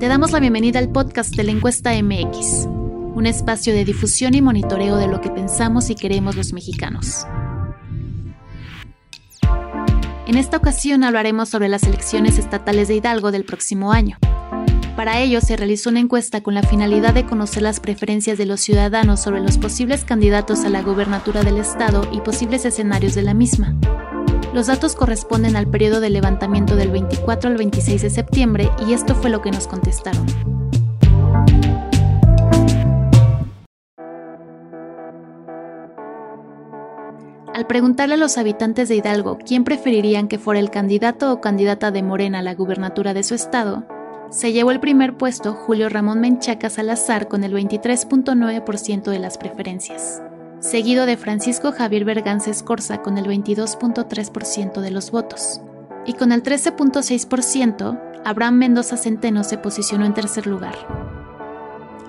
Te damos la bienvenida al podcast de la encuesta MX, un espacio de difusión y monitoreo de lo que pensamos y queremos los mexicanos. En esta ocasión hablaremos sobre las elecciones estatales de Hidalgo del próximo año. Para ello se realizó una encuesta con la finalidad de conocer las preferencias de los ciudadanos sobre los posibles candidatos a la gobernatura del estado y posibles escenarios de la misma. Los datos corresponden al periodo de levantamiento del 24 al 26 de septiembre y esto fue lo que nos contestaron. Al preguntarle a los habitantes de Hidalgo quién preferirían que fuera el candidato o candidata de Morena a la gubernatura de su estado, se llevó el primer puesto Julio Ramón Menchaca Salazar con el 23.9% de las preferencias, seguido de Francisco Javier Berganza Escorza con el 22.3% de los votos. Y con el 13.6%, Abraham Mendoza Centeno se posicionó en tercer lugar.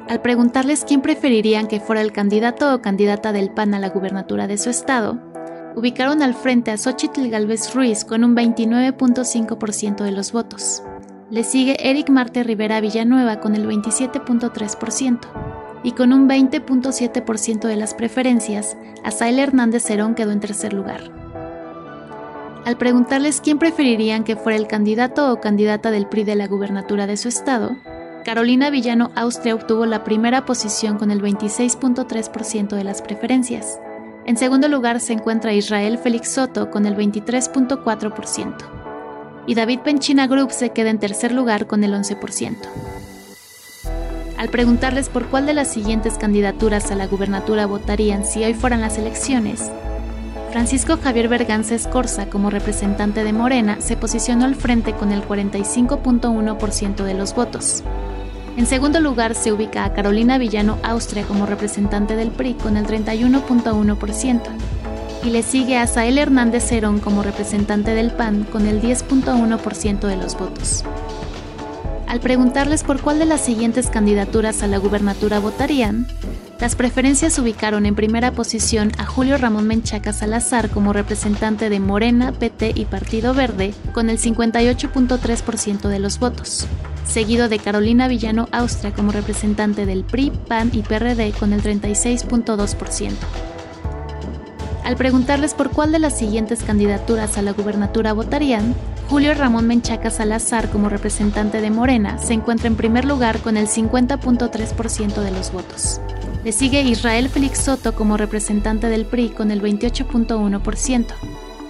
Al preguntarles quién preferirían que fuera el candidato o candidata del PAN a la gubernatura de su estado, ubicaron al frente a Xochitl Galvez Ruiz con un 29.5% de los votos. Le sigue Eric Marte Rivera Villanueva con el 27.3% y con un 20.7% de las preferencias, Asael Hernández Cerón quedó en tercer lugar. Al preguntarles quién preferirían que fuera el candidato o candidata del PRI de la gubernatura de su estado, Carolina Villano Austria obtuvo la primera posición con el 26.3% de las preferencias. En segundo lugar se encuentra Israel Félix Soto con el 23.4% y David Penchina Group se queda en tercer lugar con el 11%. Al preguntarles por cuál de las siguientes candidaturas a la gubernatura votarían si hoy fueran las elecciones, Francisco Javier Berganza Escorza, como representante de Morena, se posicionó al frente con el 45.1% de los votos. En segundo lugar se ubica a Carolina Villano Austria como representante del PRI con el 31.1% y le sigue a Sael Hernández Cerón como representante del PAN con el 10.1% de los votos. Al preguntarles por cuál de las siguientes candidaturas a la gubernatura votarían, las preferencias ubicaron en primera posición a Julio Ramón Menchaca Salazar como representante de Morena, PT y Partido Verde con el 58.3% de los votos, seguido de Carolina Villano Austria como representante del PRI, PAN y PRD con el 36.2%. Al preguntarles por cuál de las siguientes candidaturas a la gubernatura votarían, Julio Ramón Menchaca Salazar como representante de Morena se encuentra en primer lugar con el 50.3% de los votos. Le sigue Israel Félix Soto como representante del PRI con el 28.1%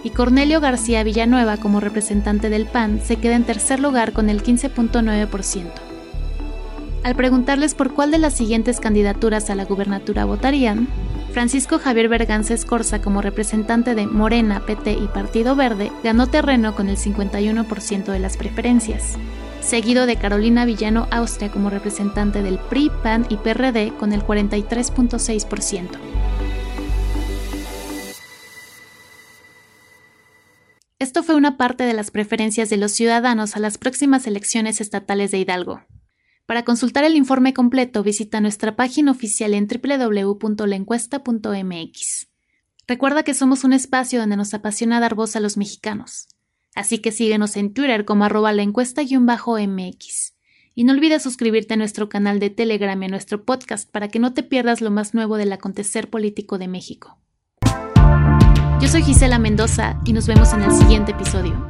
y Cornelio García Villanueva como representante del PAN se queda en tercer lugar con el 15.9%. Al preguntarles por cuál de las siguientes candidaturas a la gubernatura votarían, Francisco Javier Berganza Escorza como representante de Morena, PT y Partido Verde ganó terreno con el 51% de las preferencias, seguido de Carolina Villano Austria como representante del PRI, PAN y PRD con el 43.6%. Esto fue una parte de las preferencias de los ciudadanos a las próximas elecciones estatales de Hidalgo. Para consultar el informe completo, visita nuestra página oficial en www.lencuesta.mx. Recuerda que somos un espacio donde nos apasiona dar voz a los mexicanos. Así que síguenos en Twitter como arroba la encuesta-mx. Y no olvides suscribirte a nuestro canal de Telegram y a nuestro podcast para que no te pierdas lo más nuevo del acontecer político de México. Yo soy Gisela Mendoza y nos vemos en el siguiente episodio.